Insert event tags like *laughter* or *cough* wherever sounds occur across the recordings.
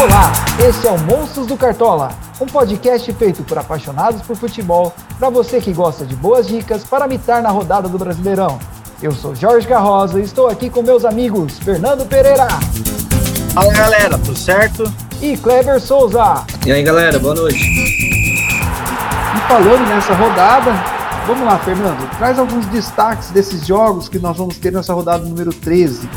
Olá, esse é o Monstros do Cartola, um podcast feito por apaixonados por futebol, para você que gosta de boas dicas para mitar na rodada do Brasileirão. Eu sou Jorge Carroza e estou aqui com meus amigos Fernando Pereira. Fala galera, tudo certo? E Kleber Souza. E aí galera, boa noite. E falando nessa rodada, vamos lá, Fernando, traz alguns destaques desses jogos que nós vamos ter nessa rodada número 13.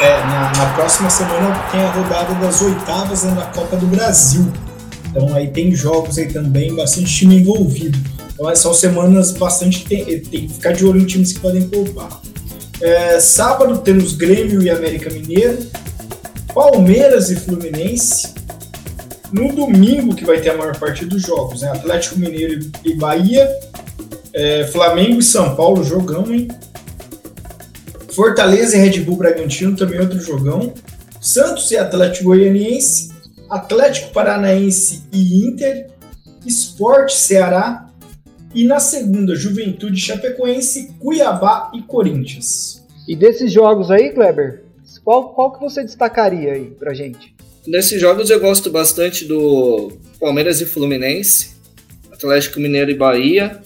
É, na, na, próxima semana tem a rodada das oitavas né, da Copa do Brasil. Então aí tem jogos aí também, bastante time envolvido. Então são semanas bastante. Tem, tem que ficar de olho em times que podem poupar. É, sábado temos Grêmio e América Mineiro, Palmeiras e Fluminense. No domingo, que vai ter a maior parte dos jogos, né? Atlético Mineiro e Bahia, é, Flamengo e São Paulo, jogão, hein? Fortaleza e Red Bull Bragantino, também outro jogão. Santos e Atlético Goianiense, Atlético Paranaense e Inter, Esporte Ceará e na segunda, Juventude Chapecoense, Cuiabá e Corinthians. E desses jogos aí, Kleber, qual, qual que você destacaria aí pra gente? Nesses jogos eu gosto bastante do Palmeiras e Fluminense, Atlético Mineiro e Bahia,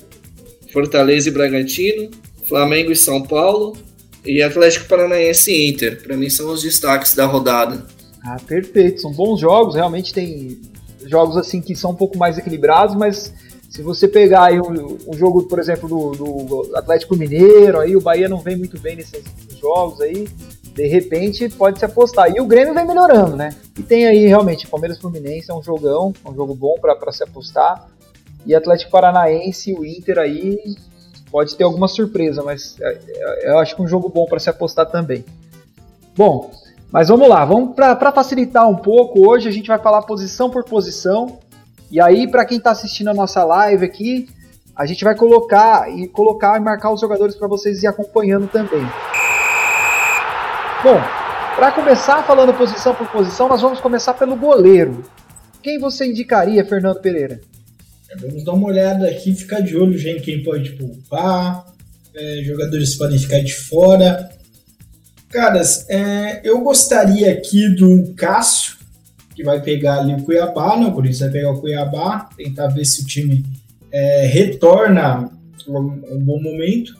Fortaleza e Bragantino, Flamengo e São Paulo, e Atlético Paranaense e Inter. Para mim são os destaques da rodada. Ah, perfeito. São bons jogos. Realmente tem jogos assim que são um pouco mais equilibrados, mas se você pegar aí um, um jogo, por exemplo, do, do, Atlético Mineiro, aí o Bahia não vem muito bem nesses jogos aí, de repente pode se apostar. E o Grêmio vem melhorando, né? E tem aí realmente Palmeiras Fluminense é um jogão, é um jogo bom para se apostar. E Atlético Paranaense e o Inter aí pode ter alguma surpresa, mas é, é, eu acho que é um jogo bom para se apostar também. Bom, mas vamos lá, vamos para facilitar um pouco. Hoje a gente vai falar posição por posição. E aí, para quem está assistindo a nossa live aqui, a gente vai colocar e colocar e marcar os jogadores para vocês ir acompanhando também. Bom, para começar falando posição por posição, nós vamos começar pelo goleiro. Quem você indicaria, Fernando Pereira? Vamos dar uma olhada aqui, ficar de olho em quem pode poupar, é, jogadores podem ficar de fora. Caras, é, eu gostaria aqui do Cássio, que vai pegar ali o Cuiabá, né? O Corinthians vai pegar o Cuiabá, tentar ver se o time é, retorna um, um, bom momento.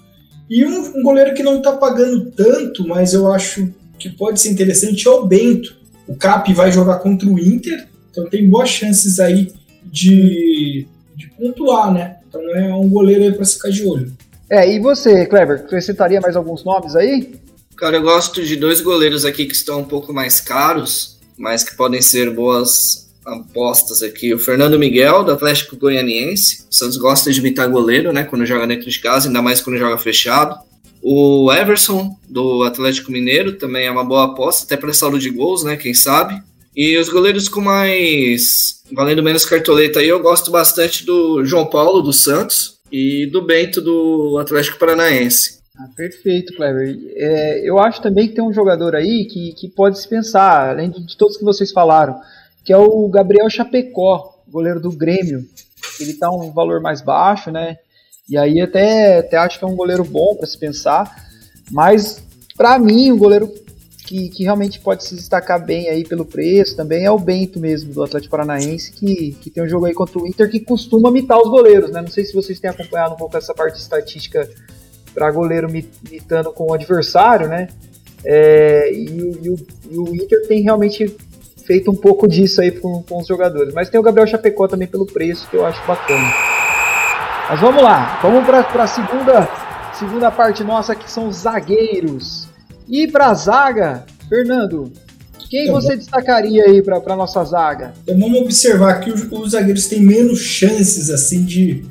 E um, um goleiro que não está pagando tanto, mas eu acho que pode ser interessante é o Bento. O Cap vai jogar contra o Inter, então tem boas chances aí de de pontuar, né? Então é um goleiro aí para ficar de olho. É, e você, Kleber, acrescentaria mais alguns nomes aí? Cara, eu gosto de dois goleiros aqui que estão um pouco mais caros, mas que podem ser boas apostas aqui. O Fernando Miguel, do Atlético Goianiense. O Santos gosta de imitar goleiro, né? Quando joga dentro de casa, ainda mais quando joga fechado. O Everson, do Atlético Mineiro, também é uma boa aposta, até para saldo de gols, né? Quem sabe. E os goleiros com mais. valendo menos cartoleta aí, eu gosto bastante do João Paulo, do Santos, e do Bento, do Atlético Paranaense. Ah, perfeito, Clever. É, eu acho também que tem um jogador aí que, que pode se pensar, além de todos que vocês falaram, que é o Gabriel Chapecó, goleiro do Grêmio. Ele está um valor mais baixo, né? E aí até, até acho que é um goleiro bom para se pensar. Mas para mim, o goleiro que, que, realmente pode se destacar bem aí pelo preço também é o Bento mesmo, do Atlético Paranaense, que, que tem um jogo aí contra o Inter que costuma mitar os goleiros, né? Não sei se vocês têm acompanhado um pouco essa parte de estatística para goleiro mitando com o adversário, né? É, e, e, o, e, o, Inter tem realmente feito um pouco disso aí com, com os jogadores. Mas tem o Gabriel Chapecó também pelo preço, que eu acho bacana. Mas vamos lá, vamos para a segunda, segunda parte nossa, que são os zagueiros. E para a zaga, Fernando, quem então, você destacaria aí para a nossa zaga? Então vamos observar que os, os zagueiros têm menos chances assim de,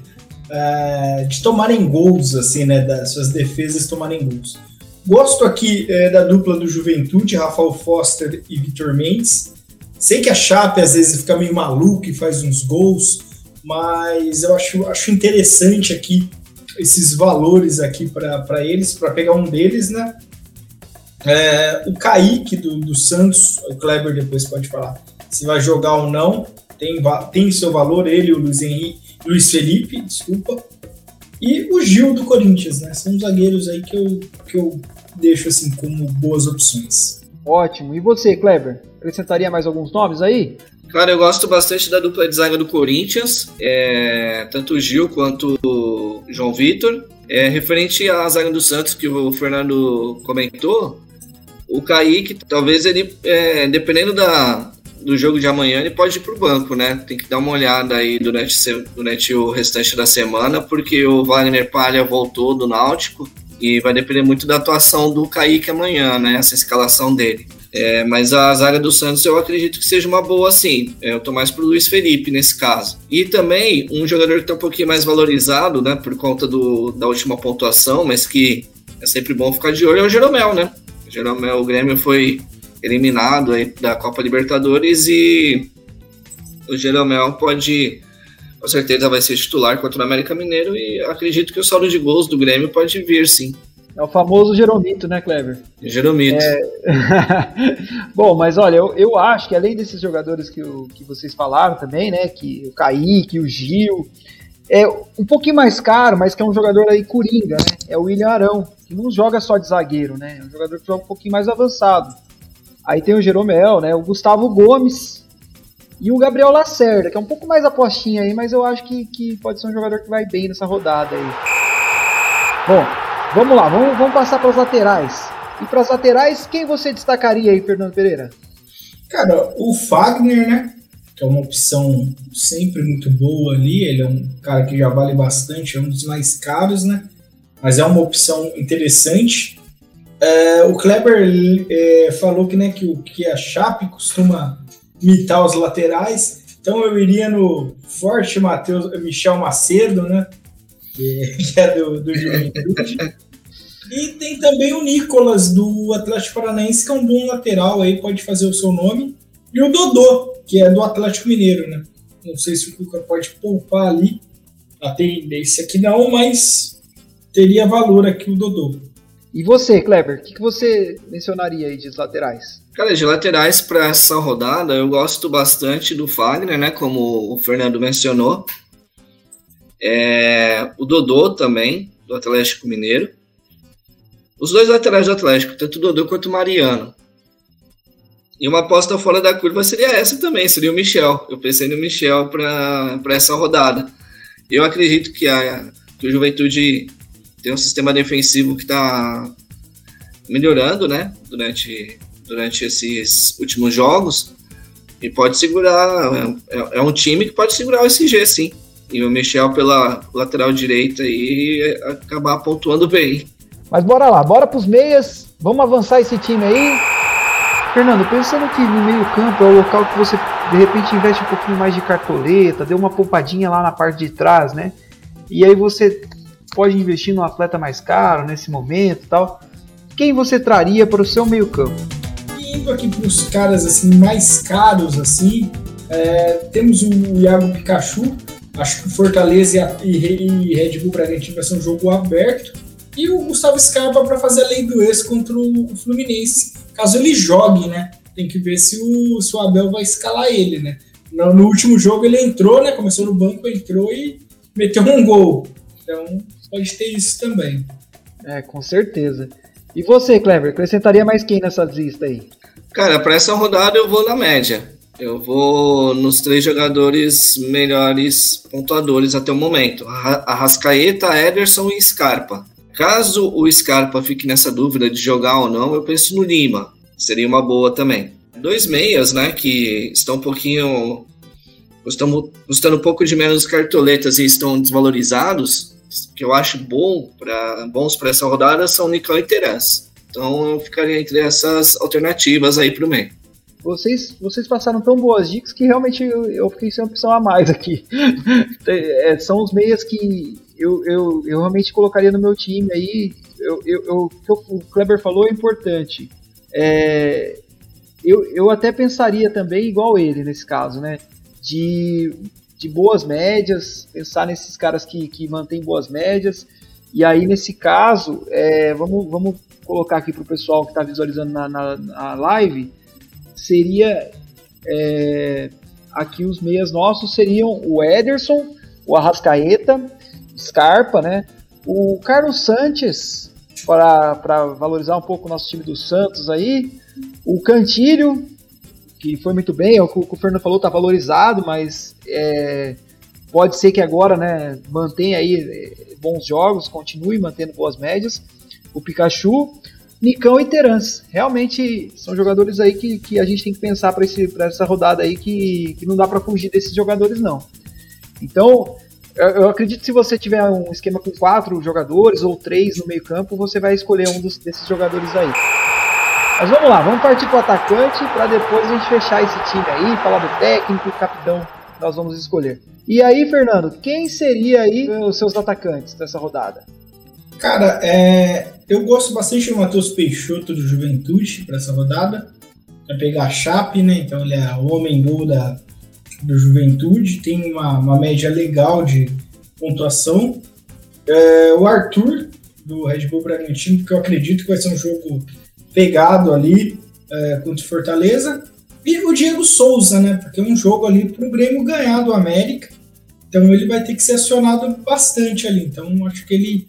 uh, de tomarem gols, assim, né? Das suas defesas tomarem gols. Gosto aqui é, da dupla do Juventude, Rafael Foster e Vitor Mendes. Sei que a Chape às vezes fica meio maluco e faz uns gols, mas eu acho, acho interessante aqui esses valores aqui para eles, para pegar um deles, né? É, o Kaique do, do Santos, o Kleber depois pode falar se vai jogar ou não, tem, tem seu valor, ele, o Luiz Henrique, Luiz Felipe, desculpa, e o Gil do Corinthians, né? São zagueiros aí que eu, que eu deixo assim como boas opções. Ótimo. E você, Kleber? acrescentaria mais alguns nomes aí? Cara, eu gosto bastante da dupla de zaga do Corinthians, é, tanto o Gil quanto o João Vitor. É, referente à zaga do Santos, que o Fernando comentou, o Kaique, talvez ele, é, dependendo da, do jogo de amanhã, ele pode ir pro banco, né? Tem que dar uma olhada aí durante, durante o restante da semana, porque o Wagner Palha voltou do Náutico e vai depender muito da atuação do Kaique amanhã, né? Essa escalação dele. É, mas a zaga do Santos eu acredito que seja uma boa, sim. É, eu tô mais pro Luiz Felipe nesse caso. E também um jogador que tá um pouquinho mais valorizado, né? Por conta do, da última pontuação, mas que é sempre bom ficar de olho, é o Jeromel, né? Jeromel, o Grêmio foi eliminado aí da Copa Libertadores e o Jeromel pode, com certeza, vai ser titular contra o América Mineiro e acredito que o saldo de gols do Grêmio pode vir, sim. É o famoso Jeromito, né, Clever? Jeromito. É... *laughs* Bom, mas olha, eu, eu acho que além desses jogadores que, o, que vocês falaram também, né, que o Kaique, o Gil, é um pouquinho mais caro, mas que é um jogador aí coringa, né? É o William Arão, que não joga só de zagueiro, né? É um jogador que joga um pouquinho mais avançado. Aí tem o Jeromel, né? O Gustavo Gomes e o Gabriel Lacerda, que é um pouco mais apostinha aí, mas eu acho que, que pode ser um jogador que vai bem nessa rodada aí. Bom, Vamos lá, vamos, vamos passar para as laterais. E para as laterais, quem você destacaria aí, Fernando Pereira? Cara, o Fagner, né? Que é uma opção sempre muito boa ali. Ele é um cara que já vale bastante, é um dos mais caros, né? Mas é uma opção interessante. É, o Kleber é, falou que, né, que, o, que a Chape costuma imitar os laterais. Então eu iria no Forte Mateus, Michel Macedo, né? Que, *laughs* é do, do Juventude. E tem também o Nicolas, do Atlético Paranaense, que é um bom lateral aí, pode fazer o seu nome. E o Dodô, que é do Atlético Mineiro, né? Não sei se o Cuca pode poupar ali. A tendência aqui não, mas teria valor aqui o Dodô. E você, Kleber, o que, que você mencionaria aí de laterais? Cara, de laterais para essa rodada, eu gosto bastante do Fagner, né? Como o Fernando mencionou. É, o Dodô também, do Atlético Mineiro. Os dois laterais do Atlético, tanto o Dodô quanto o Mariano. E uma aposta fora da curva seria essa também, seria o Michel. Eu pensei no Michel para essa rodada. Eu acredito que, a, que Juventude tem um sistema defensivo que está melhorando, né? Durante, durante esses últimos jogos. E pode segurar. É, é um time que pode segurar o SG, sim. E o Michel pela lateral direita e acabar pontuando bem. Mas bora lá, bora pros meias. Vamos avançar esse time aí. Fernando, pensando que no meio-campo é o local que você de repente investe um pouquinho mais de cartoleta, deu uma poupadinha lá na parte de trás, né? E aí você pode investir no atleta mais caro nesse momento tal. Quem você traria para o seu meio-campo? Indo aqui para os caras assim mais caros assim, é, temos o Iago Pikachu. Acho que Fortaleza e, e Red Bull Bragantino vai ser um jogo aberto e o Gustavo Scarpa para fazer a lei do ex contra o Fluminense, caso ele jogue, né? Tem que ver se o, se o Abel vai escalar ele, né? No, no, último jogo ele entrou, né? Começou no banco, entrou e meteu um gol. Então pode ter isso também. É, com certeza. E você, Clever, acrescentaria mais quem nessa lista aí? Cara, para essa rodada eu vou na média. Eu vou nos três jogadores melhores pontuadores até o momento: Arrascaeta, Ederson e Scarpa. Caso o Scarpa fique nessa dúvida de jogar ou não, eu penso no Lima. Seria uma boa também. Dois meias, né, que estão um pouquinho. Estão custando um pouco de menos cartoletas e estão desvalorizados, que eu acho bom pra, bons para essa rodada, são Nicão e Terence. Então eu ficaria entre essas alternativas aí para o meio. Vocês, vocês passaram tão boas dicas que realmente eu, eu fiquei sem opção a mais aqui. *laughs* é, são os meias que eu, eu, eu realmente colocaria no meu time aí. Eu, eu, eu, o Kleber falou é importante. É, eu, eu até pensaria também igual ele nesse caso, né? De, de boas médias, pensar nesses caras que, que mantêm boas médias. E aí, nesse caso, é, vamos, vamos colocar aqui para o pessoal que está visualizando na, na, na, live, seria é, aqui os meias nossos seriam o Ederson, o Arrascaeta, Scarpa, né? O Carlos Sanches, para valorizar um pouco o nosso time do Santos aí. O Cantilho, que foi muito bem, é o que o Fernando falou, tá valorizado, mas é, pode ser que agora, né, mantenha aí é, bons jogos, continue mantendo boas médias. O Pikachu, Nicão e Terans. Realmente são jogadores aí que, que a gente tem que pensar para essa rodada aí que, que não dá para fugir desses jogadores não. Então, eu, acredito que se você tiver um esquema com quatro jogadores ou três no meio campo, você vai escolher um dos, desses jogadores aí. Mas vamos lá, vamos partir para o atacante para depois a gente fechar esse time aí, falar do técnico capitão nós vamos escolher. E aí, Fernando, quem seria aí os seus atacantes dessa rodada? Cara, é, eu gosto bastante do Matheus Peixoto do Juventude para essa rodada. Vai pegar a Chape, né? Então ele é o homem gol da, do Juventude, tem uma, uma média legal de pontuação. É, o Arthur, do Red Bull Bragantino, porque eu acredito que vai ser um jogo pegado ali é, contra o Fortaleza. E o Diego Souza, né? Porque é um jogo ali para o Grêmio ganhar do América. Então ele vai ter que ser acionado bastante ali. Então acho que ele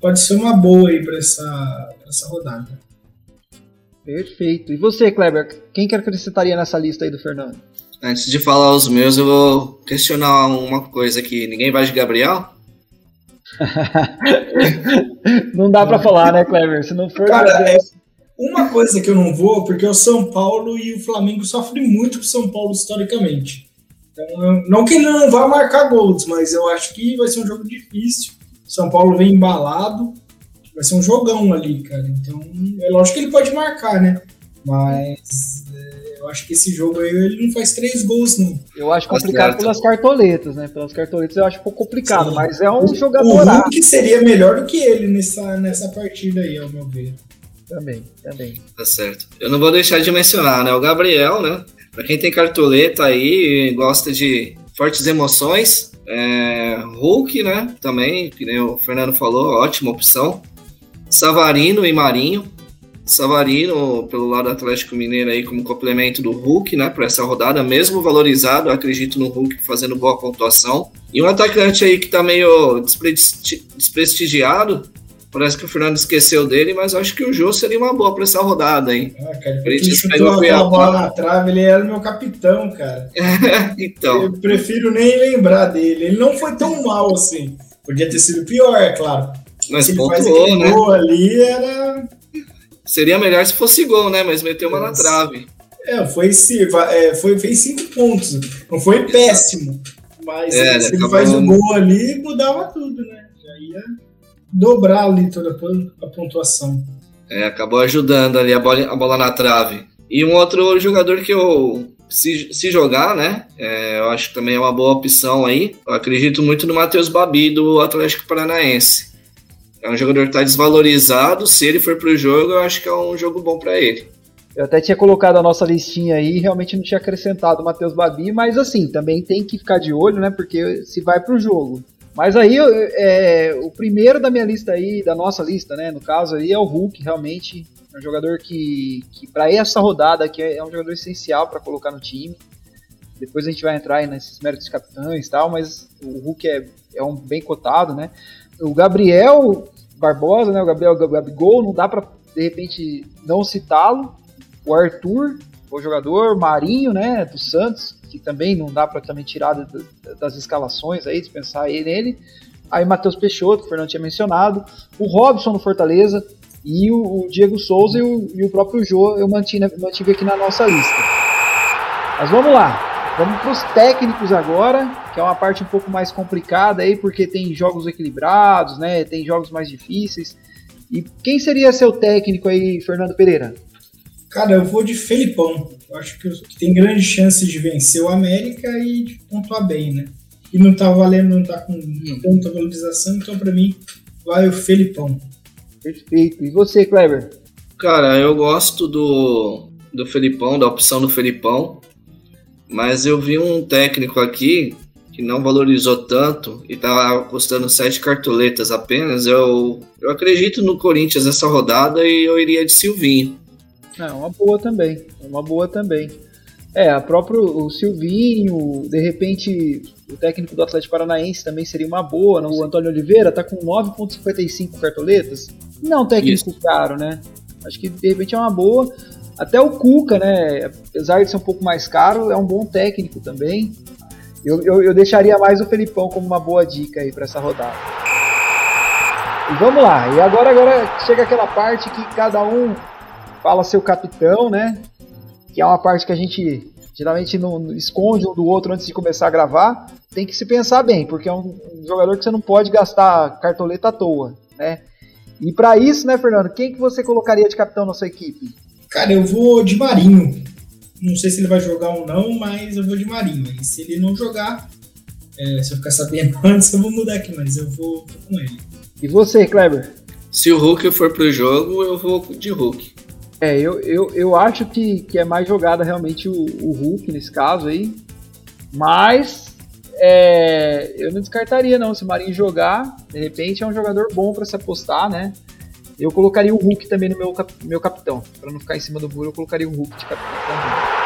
pode ser uma boa aí para essa, essa rodada. Perfeito. E você, Kleber, quem que acrescentaria nessa lista aí do Fernando? Antes de falar os meus, eu vou questionar uma coisa aqui. Ninguém vai de Gabriel? *laughs* não dá para falar, né, Kleber? Se não for. Cara, é uma coisa que eu não vou, porque o São Paulo e o Flamengo sofrem muito com o São Paulo historicamente. Então, não que ele não vá marcar gols, mas eu acho que vai ser um jogo difícil. São Paulo vem embalado, vai ser um jogão ali, cara. Então, é lógico que ele pode marcar, né? Mas eu acho que esse jogo aí ele não faz três gols, não. Eu acho complicado tá pelas cartoletas, né? Pelas cartoletas eu acho um pouco complicado, Sim. mas é um o, jogador. O Hulk seria melhor do que ele nessa, nessa partida aí, ao meu ver. Também, também. Tá certo. Eu não vou deixar de mencionar, né? O Gabriel, né? Pra quem tem cartoleta aí e gosta de fortes emoções, é, Hulk, né? Também, que nem o Fernando falou, ótima opção. Savarino e Marinho. Savarino, pelo lado do Atlético Mineiro, aí como complemento do Hulk, né, para essa rodada, mesmo valorizado, acredito no Hulk fazendo boa pontuação. E um atacante aí que tá meio desprestigiado, parece que o Fernando esqueceu dele, mas acho que o Jô seria uma boa para essa rodada, hein? Ah, cara, ele chutou a bola na trave, ele era meu capitão, cara. *laughs* então. Eu prefiro nem lembrar dele. Ele não foi tão mal assim. Podia ter sido pior, é claro. Mas ele pontuou, né? ali era Seria melhor se fosse gol, né? Mas meteu uma Nossa. na trave. É, foi, é, foi, fez cinco pontos. Não foi péssimo. Mas é, se ele faz o um gol ali, mudava tudo, né? Já ia dobrar ali toda a pontuação. É, acabou ajudando ali a bola, a bola na trave. E um outro jogador que eu, se, se jogar, né? É, eu acho que também é uma boa opção aí. Eu acredito muito no Matheus Babi do Atlético Paranaense. É um jogador que está desvalorizado. Se ele for para o jogo, eu acho que é um jogo bom para ele. Eu até tinha colocado a nossa listinha aí, realmente não tinha acrescentado o Matheus Babi, mas assim, também tem que ficar de olho, né? Porque se vai para o jogo. Mas aí, é, o primeiro da minha lista aí, da nossa lista, né? No caso aí, é o Hulk, realmente. É um jogador que, que para essa rodada aqui, é um jogador essencial para colocar no time. Depois a gente vai entrar aí nesses méritos capitães e tal, mas o Hulk é, é um bem cotado, né? O Gabriel, Barbosa, né, o Gabriel Gabigol, não dá para de repente não citá-lo. O Arthur, o jogador, Marinho, né, do Santos, que também não dá para também tirar das escalações aí, dispensar aí nele. Aí Matheus Peixoto, que o Fernando tinha mencionado, o Robson no Fortaleza e o, o Diego Souza e o, e o, próprio Jô eu mantive, mantive aqui na nossa lista. Mas vamos lá. Vamos para os técnicos agora, que é uma parte um pouco mais complicada aí, porque tem jogos equilibrados, né? Tem jogos mais difíceis. E quem seria seu técnico aí, Fernando Pereira? Cara, eu vou de Felipão. Eu acho que tem grandes chances de vencer o América e de pontuar bem, né? E não tá valendo, não tá com tanta valorização, então para mim vai o Felipão. Perfeito. E você, Kleber? Cara, eu gosto do, do Felipão, da opção do Felipão. Mas eu vi um técnico aqui que não valorizou tanto e estava custando sete cartoletas apenas. Eu, eu acredito no Corinthians nessa rodada e eu iria de Silvinho. É uma boa também, é uma boa também. É, a próprio o Silvinho, de repente o técnico do Atlético Paranaense também seria uma boa. Não? O Antônio Oliveira tá com 9,55 cartoletas. Não é um técnico Isso. caro, né? Acho que de repente é uma boa. Até o Cuca, né? Apesar de ser um pouco mais caro, é um bom técnico também. Eu, eu, eu deixaria mais o Felipão como uma boa dica aí para essa rodada. E vamos lá. E agora, agora chega aquela parte que cada um fala seu capitão, né? Que é uma parte que a gente geralmente não esconde um do outro antes de começar a gravar. Tem que se pensar bem, porque é um, jogador que você não pode gastar cartoleta à toa, né? E para isso, né, Fernando, quem que você colocaria de capitão na sua equipe? Cara, eu vou de Marinho. Não sei se ele vai jogar ou não, mas eu vou de Marinho. E se ele não jogar, é, se eu ficar sabendo *laughs* antes, eu vou mudar aqui, mas eu vou, vou com ele. E você, Kleber? Se o Hulk for pro jogo, eu vou de Hulk. É, eu, eu, eu acho que, que é mais jogada realmente o, o Hulk nesse caso aí. Mas é, eu não descartaria não. Se o Marinho jogar, de repente é um jogador bom para se apostar, né? Eu colocaria o Hulk também no meu, cap, meu capitão. Para não ficar em cima do muro, eu colocaria o Hulk de capitão também.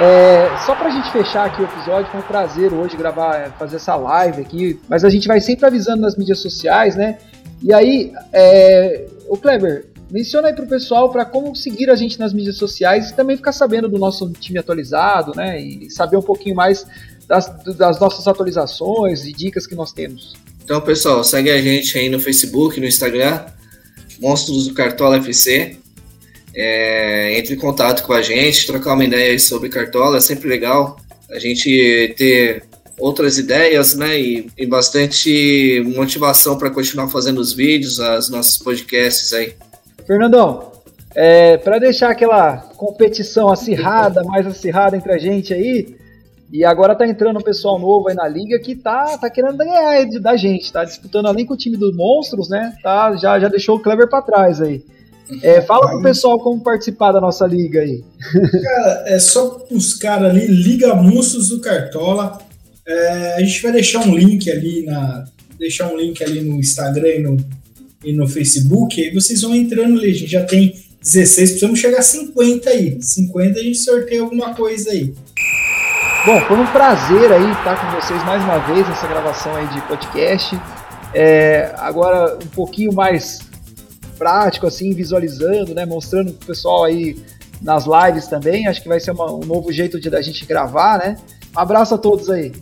É, só pra gente fechar aqui o episódio, foi um prazer hoje gravar, fazer essa live aqui, mas a gente vai sempre avisando nas mídias sociais, né? E aí, é, o Kleber, menciona aí pro pessoal para como seguir a gente nas mídias sociais e também ficar sabendo do nosso time atualizado, né? E saber um pouquinho mais das, das nossas atualizações e dicas que nós temos. Então, pessoal, segue a gente aí no Facebook, no Instagram, Monstros do Cartola FC. É, entre em contato com a gente, trocar uma ideia sobre Cartola, é sempre legal a gente ter outras ideias, né, e, e bastante motivação para continuar fazendo os vídeos, as nossos podcasts aí. Fernandão, é, para deixar aquela competição acirrada, mais acirrada entre a gente aí, e agora tá entrando um pessoal novo aí na liga que tá, tá querendo ganhar da gente, tá disputando além com o time dos monstros, né? Tá, já, já deixou o Clever para trás aí. É, fala pro pessoal como participar da nossa liga aí. Cara, é só buscar ali Liga Monstros do Cartola. É, a gente vai deixar um link ali na. Deixar um link ali no Instagram e no, e no Facebook. Aí vocês vão entrando ali. A gente já tem 16, precisamos chegar a 50 aí. 50 a gente sorteia alguma coisa aí. Bom, foi um prazer aí estar com vocês mais uma vez nessa gravação aí de podcast. É, agora um pouquinho mais prático, assim, visualizando, né? Mostrando pro pessoal aí nas lives também. Acho que vai ser uma, um novo jeito de da gente gravar, né? Abraço a todos aí.